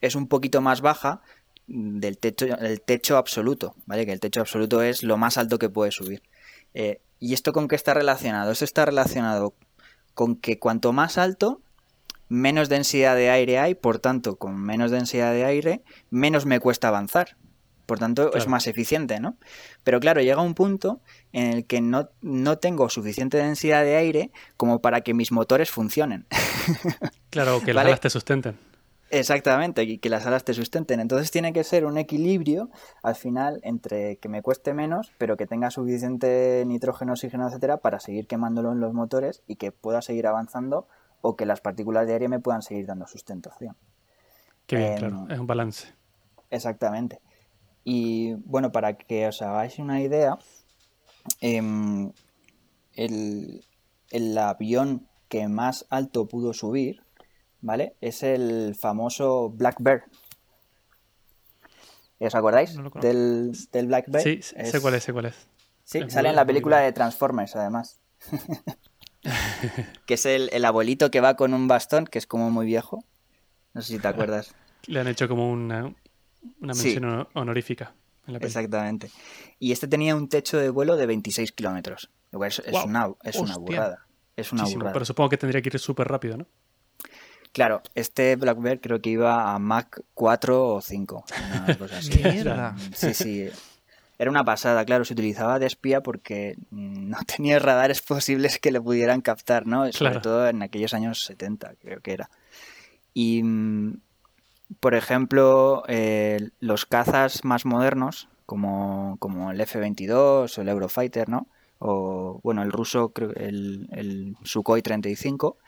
es un poquito más baja del techo, el techo absoluto, ¿vale? Que el techo absoluto es lo más alto que puede subir. Eh, ¿Y esto con qué está relacionado? Esto está relacionado con que cuanto más alto, menos densidad de aire hay, por tanto, con menos densidad de aire, menos me cuesta avanzar. Por tanto, es más eficiente, ¿no? Pero claro, llega un punto en el que no, no tengo suficiente densidad de aire como para que mis motores funcionen. Claro, que las Vale. alas te sustenten. Exactamente, y que las alas te sustenten. Entonces tiene que ser un equilibrio al final entre que me cueste menos, pero que tenga suficiente nitrógeno, oxígeno, etcétera, para seguir quemándolo en los motores y que pueda seguir avanzando o que las partículas de aire me puedan seguir dando sustentación. Qué bien, Em, claro. Es un balance. Exactamente. Y bueno, para que os hagáis una idea, em, el, el avión que más alto pudo subir, ¿vale? Es el famoso Black Bear. ¿Os acordáis No del, del Black Bear? Sí, sé Es- cuál es, sé cuál es. Sí, Es sale en la película de Transformers, además. que es el, el abuelito que va con un bastón, que es como muy viejo. No sé si te acuerdas. Le han hecho como una, una mención hono- honorífica en la. Exactamente. Y este tenía un techo de vuelo de 26 kilómetros. Es, una, es una burrada. Es una Muchísimo, burrada. pero supongo que tendría que ir súper rápido, ¿no? Claro, este Black Bear creo que iba a Mach 4 o 5. Una cosa así. Mierda. Sí, sí. Era una pasada, claro, se utilizaba de espía porque mm, no tenía radares posibles que le pudieran captar, ¿no? Sobre todo en aquellos años 70, creo que era. Y, mm, por ejemplo, eh, los cazas más modernos, como, como el F-22 o el Eurofighter, ¿no? O, bueno, el ruso, el, el Sukhoi 35,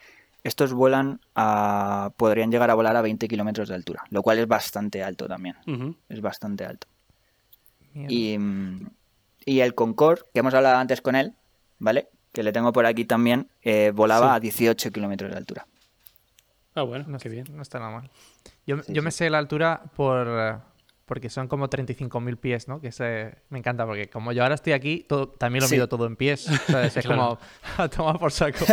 estos vuelan a... podrían llegar a volar a 20 kilómetros de altura, lo cual es bastante alto también, es bastante alto. Y, y el Concorde, que hemos hablado antes con él, ¿vale? Que le tengo por aquí también, eh, volaba Sí. a 18 kilómetros de altura. Ah, bueno, No, qué bien. no está nada mal. Yo, Sí, yo me sé la altura por porque son como 35.000 pies, ¿no? Que se, me encanta porque como yo ahora estoy aquí, todo, también lo Sí. mido todo en pies. ¿sabes? Es Claro. como a tomar por saco.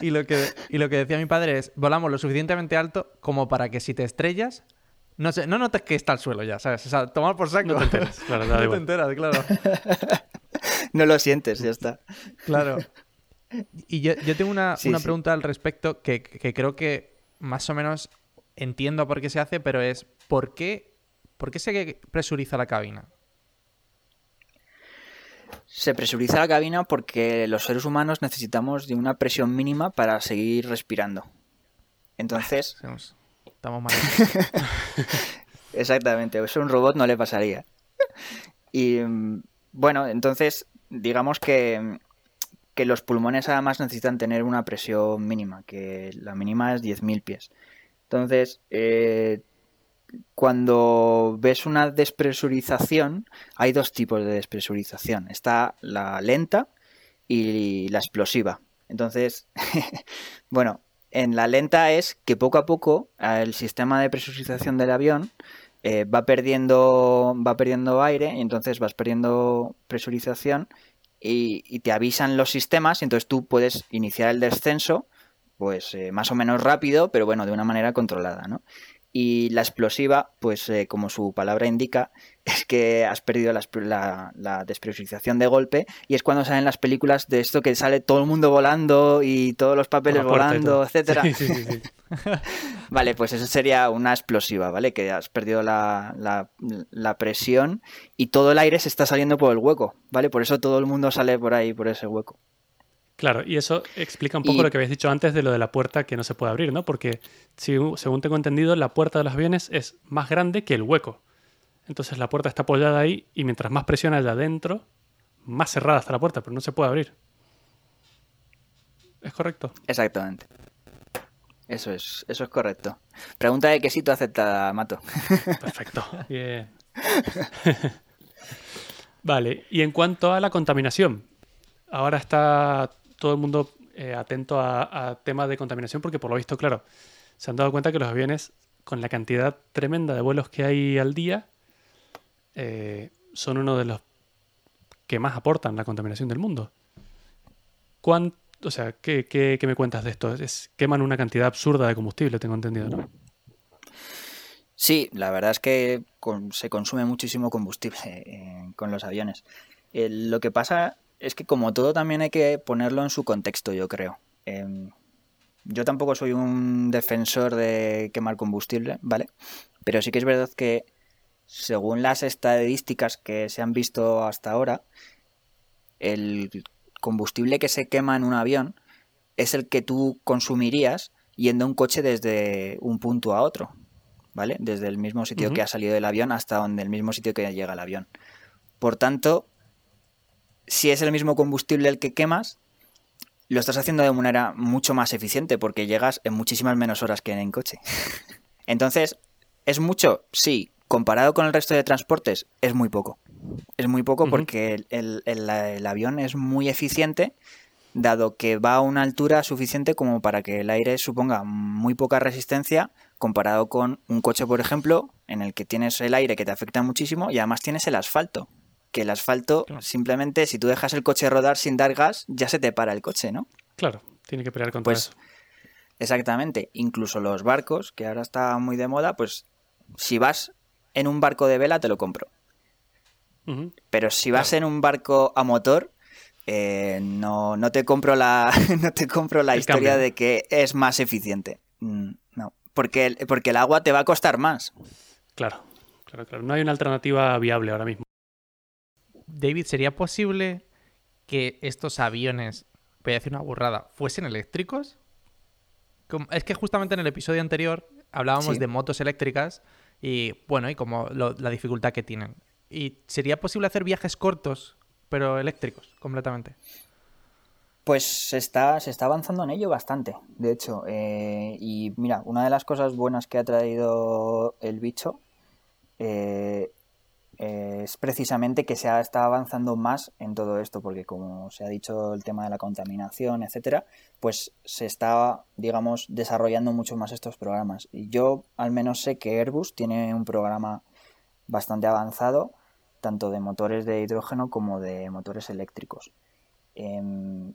Y, y lo que, y lo que decía mi padre es, volamos lo suficientemente alto como para que si te estrellas, no, sé, no notes que está al suelo ya, ¿sabes? O sea, tomar por saco. No te enteras, claro, no te enteras, claro. No lo sientes, ya está. Claro. Y yo, yo tengo una, Sí, una sí. pregunta al respecto que, que creo que más o menos entiendo por qué se hace, pero es ¿por qué, ¿por qué se presuriza la cabina? Se presuriza la cabina porque los seres humanos necesitamos de una presión mínima para seguir respirando. Entonces, Estamos, Exactamente, eso a un robot no le pasaría. Y mm, bueno, entonces, digamos que, que los pulmones además necesitan tener una presión mínima, que la mínima es 10.000 pies. Entonces, eh, cuando ves una despresurización, hay dos tipos de despresurización. Está la lenta y la explosiva. Entonces, bueno, en la lenta es que poco a poco el sistema de presurización del avión eh, va perdiendo va perdiendo aire y entonces vas perdiendo presurización y, te avisan los sistemas y entonces tú puedes iniciar el descenso pues eh, más o menos rápido pero bueno de una manera controlada ¿no? Y la explosiva, pues eh, como su palabra indica, es que has perdido la, la, despresurización de golpe y es cuando salen las películas de esto que sale todo el mundo volando y todos los papeles volando, etcétera. vale, pues eso sería una explosiva, ¿vale? Que has perdido la, la presión y todo el aire se está saliendo por el hueco, ¿vale? Por eso todo el mundo sale por ahí, por ese hueco. Claro, y eso explica un poco lo que habéis dicho antes de lo de la puerta que no se puede abrir, ¿no? Porque según tengo entendido, la puerta de los aviones es más grande que el hueco. Entonces la puerta está apoyada ahí y mientras más presión haya adentro, más cerrada está la puerta, pero no se puede abrir. ¿Es correcto? Exactamente. Eso es, eso es correcto. Pregunta de quesito aceptada, Mato. Perfecto. Bien. vale, y en cuanto a la contaminación, ahora está todo el mundo eh, atento a, temas de contaminación porque por lo visto, claro, se han dado cuenta que los aviones, con la cantidad tremenda de vuelos que hay al día, eh, son uno de los que más aportan la contaminación del mundo. ¿Cuánto, o sea, ¿qué, me cuentas de esto? Es, queman una cantidad absurda de combustible, tengo entendido, ¿no? Sí, la verdad es que se consume muchísimo combustible eh, con los aviones. lo que pasa es que como todo también hay que ponerlo en su contexto, yo creo. Em, yo tampoco soy un defensor de quemar combustible, ¿vale? Pero sí que es verdad que según las estadísticas que se han visto hasta ahora, el combustible que se quema en un avión es el que tú consumirías yendo un coche desde un punto a otro, ¿vale? Desde el mismo sitio que ha salido del avión hasta donde el mismo sitio que llega el avión. Por tanto, si es el mismo combustible el que quemas, lo estás haciendo de manera mucho más eficiente porque llegas en muchísimas menos horas que en coche. Entonces, ¿es mucho? Sí. Comparado con el resto de transportes, es muy poco. Es muy poco porque el, avión es muy eficiente, dado que va a una altura suficiente como para que el aire suponga muy poca resistencia comparado con un coche, por ejemplo, en el que tienes el aire que te afecta muchísimo y además tienes el asfalto, que el asfalto, simplemente, si tú dejas el coche rodar sin dar gas, ya se te para el coche, ¿no? Claro, tiene que pelear contra pues, eso. Exactamente. Incluso los barcos, que ahora está muy de moda, pues si vas en un barco de vela, te lo compro. Pero si vas en un barco a motor, eh, no, no, te compro la, no te compro la historia de que es más eficiente. Mm, no, porque, porque el agua te va a costar más. Claro, claro, claro. No hay una alternativa viable ahora mismo. David, ¿sería posible que estos aviones, voy a decir una burrada, fuesen eléctricos? Es que justamente en el episodio anterior hablábamos de motos eléctricas y bueno, y como la dificultad que tienen. ¿Y sería posible hacer viajes cortos, pero eléctricos, completamente? Pues se está, se está avanzando en ello bastante, de hecho. Eh, y mira, una de las cosas buenas que ha traído el bicho eh, es precisamente que se ha, está avanzando más en todo esto, porque como se ha dicho el tema de la contaminación, etcétera, pues se está, digamos, desarrollando mucho más estos programas. Y yo al menos sé que Airbus tiene un programa bastante avanzado, tanto de motores de hidrógeno como de motores eléctricos. Em,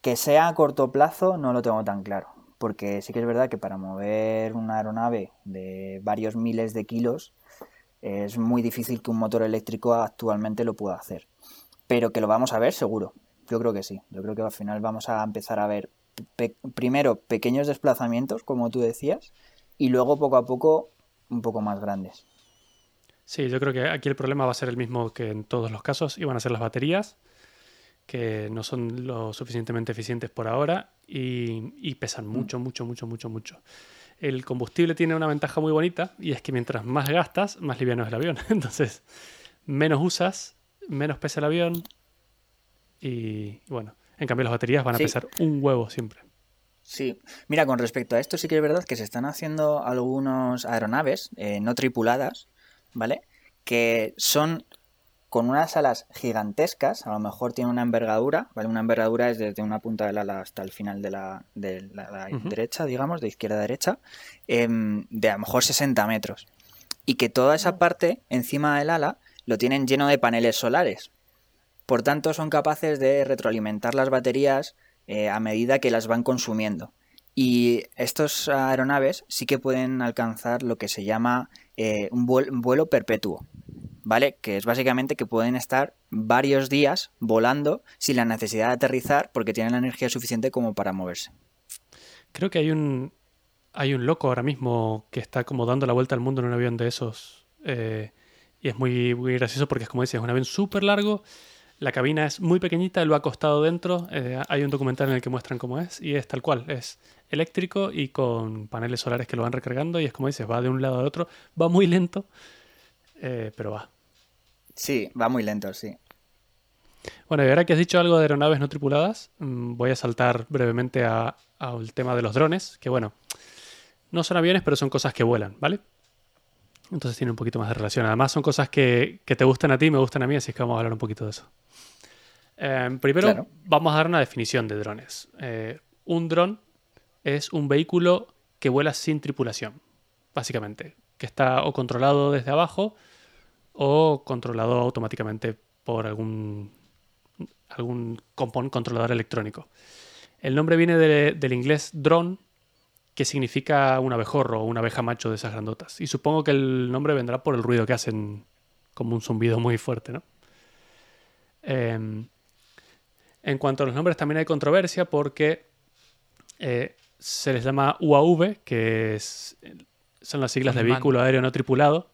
que sea a corto plazo no lo tengo tan claro, porque sí que es verdad que para mover una aeronave de varios miles de kilos, es muy difícil que un motor eléctrico actualmente lo pueda hacer. Pero que lo vamos a ver seguro. Yo creo que sí. Yo creo que al final vamos a empezar a ver primero pequeños desplazamientos, como tú decías, y luego poco a poco un poco más grandes. Sí, yo creo que aquí el problema va a ser el mismo que en todos los casos, y van a ser las baterías, que no son lo suficientemente eficientes por ahora y, y pesan mm. mucho, mucho, mucho, mucho, mucho el combustible tiene una ventaja muy bonita y es que mientras más gastas, más liviano es el avión. Entonces, menos usas, menos pesa el avión y bueno, en cambio las baterías van a pesar un huevo siempre. Sí, mira, con respecto a esto sí que es verdad que se están haciendo algunos aeronaves eh, no tripuladas, ¿vale? Que son con unas alas gigantescas, a lo mejor tiene una envergadura, ¿vale? Una envergadura es desde una punta del ala hasta el final de la, de la, derecha, digamos, de izquierda a derecha, em, de a lo mejor 60 metros. Y que toda esa parte encima del ala lo tienen lleno de paneles solares. Por tanto, son capaces de retroalimentar las baterías eh, a medida que las van consumiendo. Y estos aeronaves sí que pueden alcanzar lo que se llama eh, un vuelo perpetuo, ¿vale? Que es básicamente que pueden estar varios días volando sin la necesidad de aterrizar porque tienen la energía suficiente como para moverse. Creo que hay un, hay un loco ahora mismo que está como dando la vuelta al mundo en un avión de esos. Eh, y es muy, muy gracioso porque es como dices, es un avión súper largo la cabina es muy pequeñita, lo ha acostado dentro. Eh, hay un documental en el que muestran cómo es y es tal cual. Es eléctrico y con paneles solares que lo van recargando y es como dices, va de un lado al otro. Va muy lento, eh, pero va. Sí, va muy lento, sí. Bueno, y ahora que has dicho algo de aeronaves no tripuladas, mm, voy a saltar brevemente al tema de los drones, que bueno, no son aviones, pero son cosas que vuelan, ¿vale? Entonces tiene un poquito más de relación. Además son cosas que, que te gustan a ti, me gustan a mí, así que vamos a hablar un poquito de eso. Em, primero, vamos a dar una definición de drones. Eh, un dron es un vehículo que vuela sin tripulación, básicamente, que está o controlado desde abajo o controlado automáticamente por algún, algún controlador electrónico. El nombre viene del inglés drone, que significa un abejorro o una abeja macho de esas grandotas. Y supongo que el nombre vendrá por el ruido que hacen, como un zumbido muy fuerte, ¿no? Em, en cuanto a los nombres, también hay controversia porque eh, se les llama UAV, que son las siglas de vehículo aéreo no tripulado.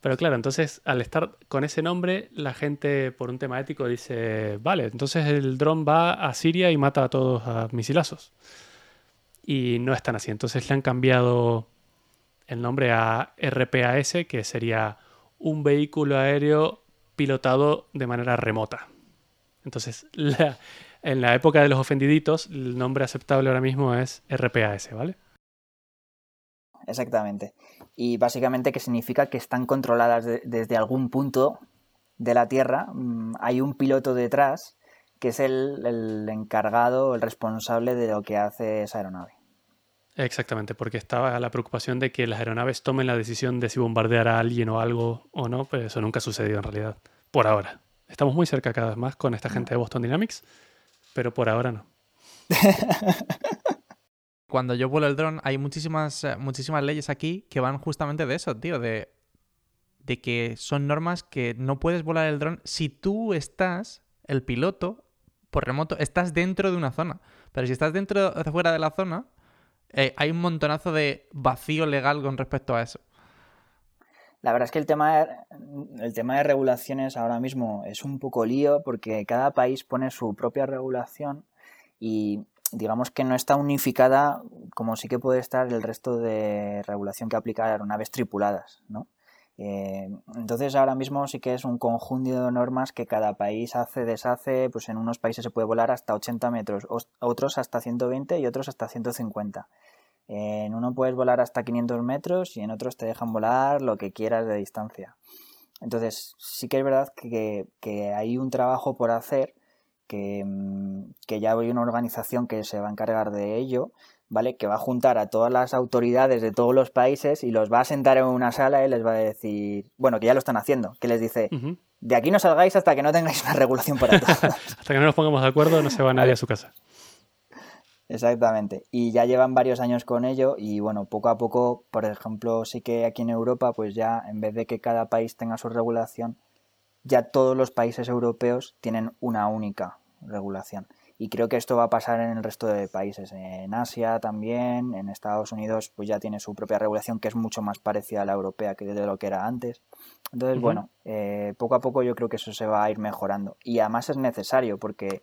Pero claro, entonces al estar con ese nombre, la gente por un tema ético dice, vale, entonces el dron va a Siria y mata a todos a misilazos. Y no es tan así. Entonces le han cambiado el nombre a RPAS, que sería un vehículo aéreo pilotado de manera remota. Entonces, en la época de los ofendiditos, el nombre aceptable ahora mismo es RPAS, ¿vale? Exactamente. Y básicamente que significa que están controladas desde algún punto de la Tierra. Mm, hay un piloto detrás que es el, el encargado, el responsable de lo que hace esa aeronave. Exactamente, porque estaba la preocupación de que las aeronaves tomen la decisión de si bombardear a alguien o algo o no, pero eso nunca ha sucedido en realidad, por ahora. Estamos muy cerca cada vez más con esta gente de Boston Dynamics, pero por ahora no. Cuando yo vuelo el dron, hay muchísimas, eh, muchísimas leyes aquí que van justamente de eso, tío, de, de que son normas que no puedes volar el dron si tú estás, el piloto, por remoto, estás dentro de una zona. Pero si estás dentro de fuera de la zona, eh, hay un montonazo de vacío legal con respecto a eso. La verdad es que el tema, el tema de regulaciones ahora mismo es un poco lío porque cada país pone su propia regulación y digamos que no está unificada como sí que puede estar el resto de regulación que aplica a aeronaves tripuladas, ¿no? Eh, entonces ahora mismo sí que es un conjunto de normas que cada país hace, deshace, pues en unos países se puede volar hasta 80 metros, otros hasta 120 y otros hasta 150. En uno puedes volar hasta 500 metros y en otros te dejan volar lo que quieras de distancia. Entonces, sí que es verdad que, hay un trabajo por hacer, que, mm, que, ya hay una organización que se va a encargar de ello, ¿vale? Que va a juntar a todas las autoridades de todos los países y los va a sentar en una sala y les va a decir, bueno, que ya lo están haciendo, que les dice, de aquí no salgáis hasta que no tengáis una regulación para todos. hasta que no nos pongamos de acuerdo no se va nadie a su casa. Exactamente. Y ya llevan varios años con ello y bueno, poco a poco, por ejemplo, sí que aquí en Europa, pues ya en vez de que cada país tenga su regulación, ya todos los países europeos tienen una única regulación. Y creo que esto va a pasar en el resto de países. En Asia también, en Estados Unidos, pues ya tiene su propia regulación que es mucho más parecida a la europea que de lo que era antes. Entonces, bueno, eh, poco a poco yo creo que eso se va a ir mejorando. Y además es necesario porque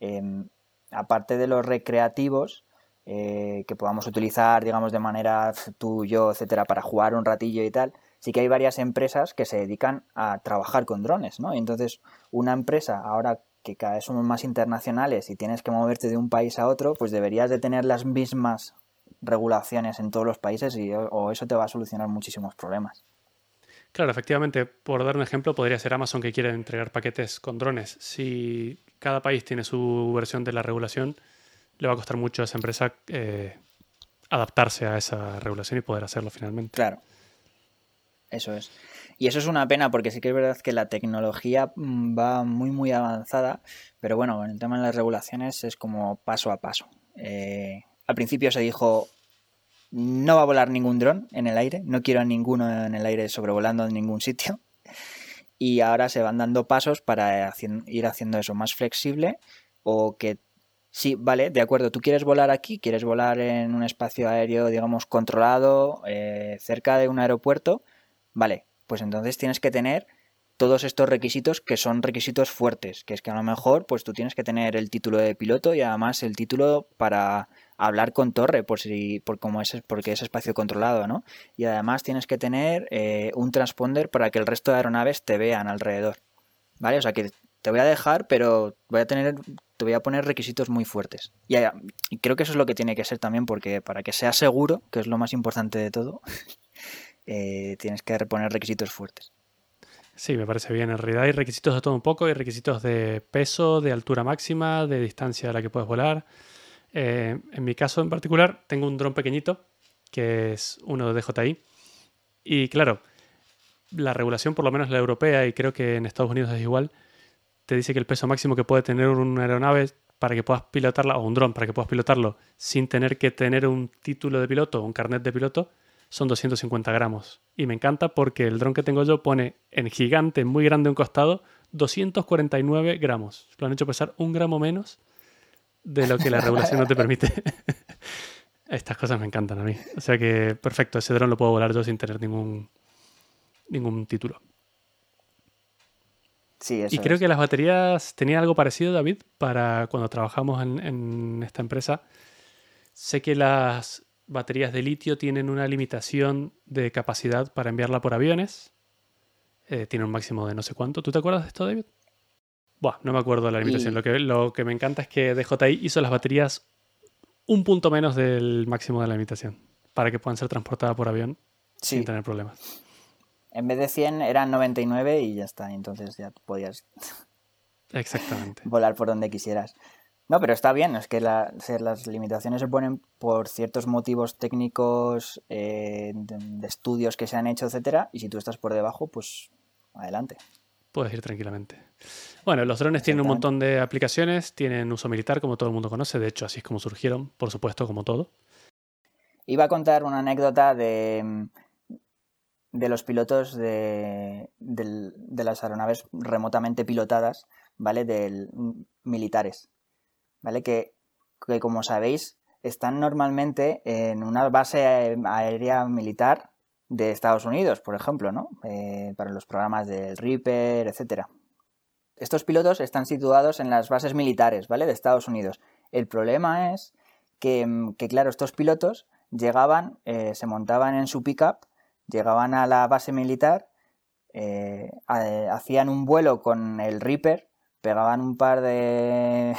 em, aparte de los recreativos, eh, que podamos utilizar, digamos, de manera tú, yo, etcétera, para jugar un ratillo y tal, sí que hay varias empresas que se dedican a trabajar con drones, ¿no? entonces, una empresa, ahora que cada vez somos más internacionales y tienes que moverte de un país a otro, pues deberías de tener las mismas regulaciones en todos los países y o eso te va a solucionar muchísimos problemas. Claro, efectivamente, por dar un ejemplo, podría ser Amazon que quiere entregar paquetes con drones. Si cada país tiene su versión de la regulación, le va a costar mucho a esa empresa eh, adaptarse a esa regulación y poder hacerlo finalmente. Claro. Eso es. Y eso es una pena porque sí que es verdad que la tecnología mm, va muy, muy avanzada, pero bueno, en el tema de las regulaciones es como paso a paso. Eh, al principio se dijo, no va a volar ningún dron en el aire, no quiero a ninguno en el aire sobrevolando en ningún sitio. Y ahora se van dando pasos para ir haciendo eso más flexible o que sí, vale, de acuerdo, tú quieres volar aquí, quieres volar en un espacio aéreo, digamos, controlado, eh, cerca de un aeropuerto, vale, pues entonces tienes que tener todos estos requisitos que son requisitos fuertes, que es que a lo mejor pues tú tienes que tener el título de piloto y además el título para hablar con torre por si por como es porque es espacio controlado, ¿no? Y además tienes que tener eh, un transponder para que el resto de aeronaves te vean alrededor. ¿Vale? O sea que te voy a dejar, pero voy a tener te voy a poner requisitos muy fuertes. Y, y creo que eso es lo que tiene que ser también porque para que sea seguro, que es lo más importante de todo, eh, tienes que poner requisitos fuertes. Sí, me parece bien. En realidad hay requisitos de todo un poco, hay requisitos de peso, de altura máxima, de distancia a la que puedes volar. Eh, en mi caso en particular, tengo un dron pequeñito, que es uno de DJI. Y claro, la regulación, por lo menos la europea, y creo que en Estados Unidos es igual, te dice que el peso máximo que puede tener una aeronave para que puedas pilotarla, o un dron para que puedas pilotarlo sin tener que tener un título de piloto o un carnet de piloto, son 250 gramos. Y me encanta porque el dron que tengo yo pone en gigante, muy grande un costado, 249 gramos. Lo han hecho pesar un gramo menos de lo que la regulación no te permite. Estas cosas me encantan a mí. O sea que perfecto, ese dron lo puedo volar yo sin tener ningún, ningún título. Sí, y creo que las baterías tenía algo parecido, David, para cuando trabajamos en esta empresa. Sé que las baterías de litio tienen una limitación de capacidad para enviarla por aviones. Eh, tiene un máximo de no sé cuánto. ¿Tú te acuerdas de esto, David? Buah, no me acuerdo de la limitación. Lo, que, lo que me encanta es que DJI hizo las baterías un punto menos del máximo de la limitación para que puedan ser transportadas por avión sin tener problemas. En vez de 100 eran 99 y ya está. Entonces ya podías Exactamente. volar por donde quisieras. No, pero está bien, es que las limitaciones se ponen por ciertos motivos técnicos eh, de, estudios que se han hecho, etcétera, y si tú estás por debajo, pues adelante. Puedes ir tranquilamente. Bueno, los drones tienen un montón de aplicaciones, tienen uso militar, como todo el mundo conoce, de hecho, así es como surgieron, por supuesto, como todo. Iba a contar una anécdota de, de los pilotos de, de las aeronaves remotamente pilotadas, ¿vale? De militares ¿vale? Que, como sabéis, están normalmente en una base aérea militar de Estados Unidos, por ejemplo, ¿no? Eh, para los programas del Reaper, etcétera. Estos pilotos están situados en las bases militares, ¿vale? De Estados Unidos. El problema es que, claro, estos pilotos llegaban, eh, se montaban en su pickup, llegaban a la base militar, eh, hacían un vuelo con el Reaper, pegaban un par de,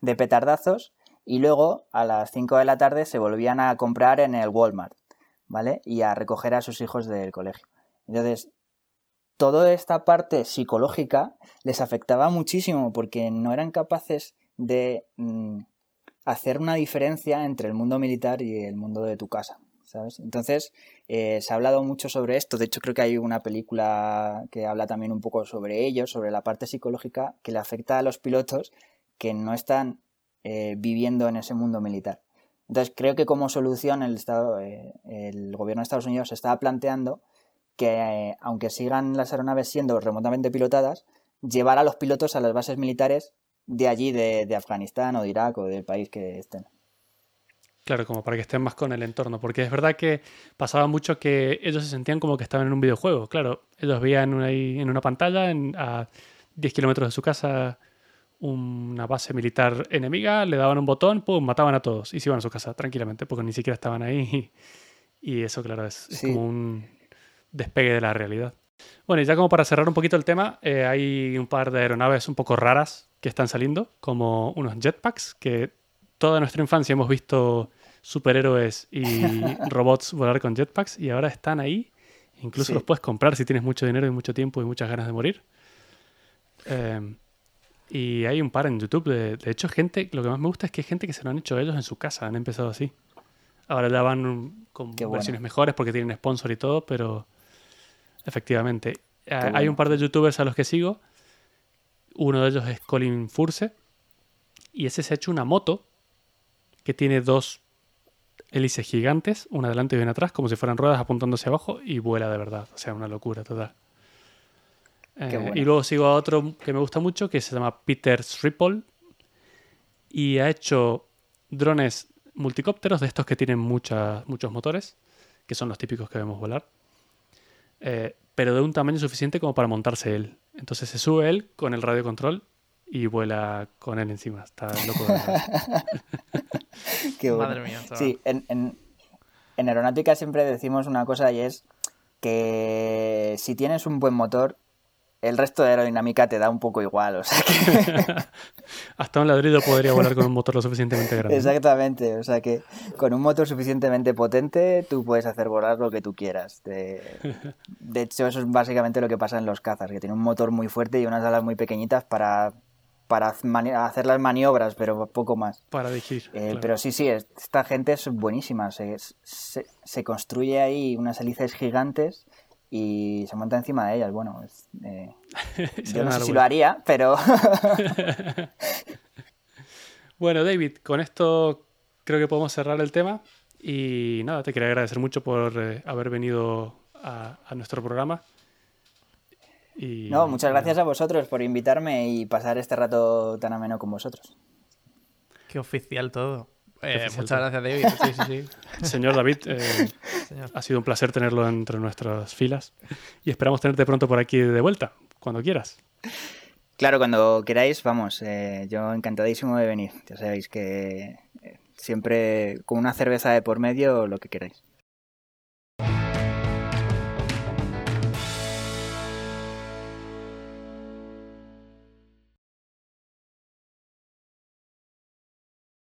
de petardazos y luego a las 5 de la tarde se volvían a comprar en el Walmart, ¿vale? Y a recoger a sus hijos del colegio. Entonces, toda esta parte psicológica les afectaba muchísimo porque no eran capaces de mm, hacer una diferencia entre el mundo militar y el mundo de tu casa. ¿sabes? Entonces, eh, se ha hablado mucho sobre esto. De hecho, creo que hay una película que habla también un poco sobre ello, sobre la parte psicológica que le afecta a los pilotos que no están eh, viviendo en ese mundo militar. Entonces creo que como solución el, Estado, eh, el gobierno de Estados Unidos estaba planteando que eh, aunque sigan las aeronaves siendo remotamente pilotadas, llevar a los pilotos a las bases militares de allí, de, Afganistán o de Irak o del país que estén. Claro, como para que estén más con el entorno, porque es verdad que pasaba mucho que ellos se sentían como que estaban en un videojuego. Claro, ellos veían ahí en una pantalla a 10 kilómetros de su casa una base militar enemiga, le daban un botón, pum, mataban a todos y se iban a su casa tranquilamente, porque ni siquiera estaban ahí. Y, eso, claro, es, como un despegue de la realidad. Bueno, y ya como para cerrar un poquito el tema, eh, hay un par de aeronaves un poco raras que están saliendo, como unos jetpacks, que toda nuestra infancia hemos visto superhéroes y robots volar con jetpacks y ahora están ahí. Incluso los puedes comprar si tienes mucho dinero y mucho tiempo y muchas ganas de morir. Eh, y hay un par en YouTube. De, de, hecho, gente, lo que más me gusta es que hay gente que se lo han hecho ellos en su casa, han empezado así. Ahora ya van con versiones mejores porque tienen sponsor y todo, pero efectivamente. hay un par de youtubers a los que sigo. Uno de ellos es Colin Furse. Y ese se ha hecho una moto que tiene dos hélices gigantes, una delante y una atrás, como si fueran ruedas apuntando hacia abajo, y vuela de verdad. O sea, una locura total. Eh, bueno. Y luego sigo a otro que me gusta mucho, que se llama Peter Ripple, y ha hecho drones multicópteros de estos que tienen muchas, muchos motores, que son los típicos que vemos volar, eh, pero de un tamaño suficiente como para montarse él. Entonces se sube él con el radio control y vuela con él encima. Está loco. de. Qué bueno. Madre mía. Sí, en, en- en aeronáutica siempre decimos una cosa y es que si tienes un buen motor, el resto de aerodinámica te da un poco igual. O sea que, Hasta un ladrido podría volar con un motor lo suficientemente grande. exactamente. O sea que con un motor suficientemente potente, tú puedes hacer volar lo que tú quieras. De, de hecho, eso es básicamente lo que pasa en los cazas, que tiene un motor muy fuerte y unas alas muy pequeñitas para, para hacer las maniobras, pero poco más. Para dirigir. Eh, claro. Pero sí, sí, es- esta gente es buenísima. Se, se, se construye ahí unas hélices gigantes y se monta encima de ellas. Bueno, es, eh, yo no sé si lo haría, pero Bueno, David, con esto creo que podemos cerrar el tema. Y nada, te quería agradecer mucho por eh, haber venido a, a nuestro programa. Y, no, muchas gracias a vosotros por invitarme y pasar este rato tan ameno con vosotros. Qué oficial todo. Eh, muchas gracias, David. Sí, sí, sí. Señor David, eh, Señor. ha sido un placer tenerlo entre nuestras filas. Y esperamos tenerte pronto por aquí de vuelta, cuando quieras. Claro, cuando queráis, vamos, eh, yo encantadísimo de venir. Ya sabéis que eh, siempre con una cerveza de por medio, lo que queráis.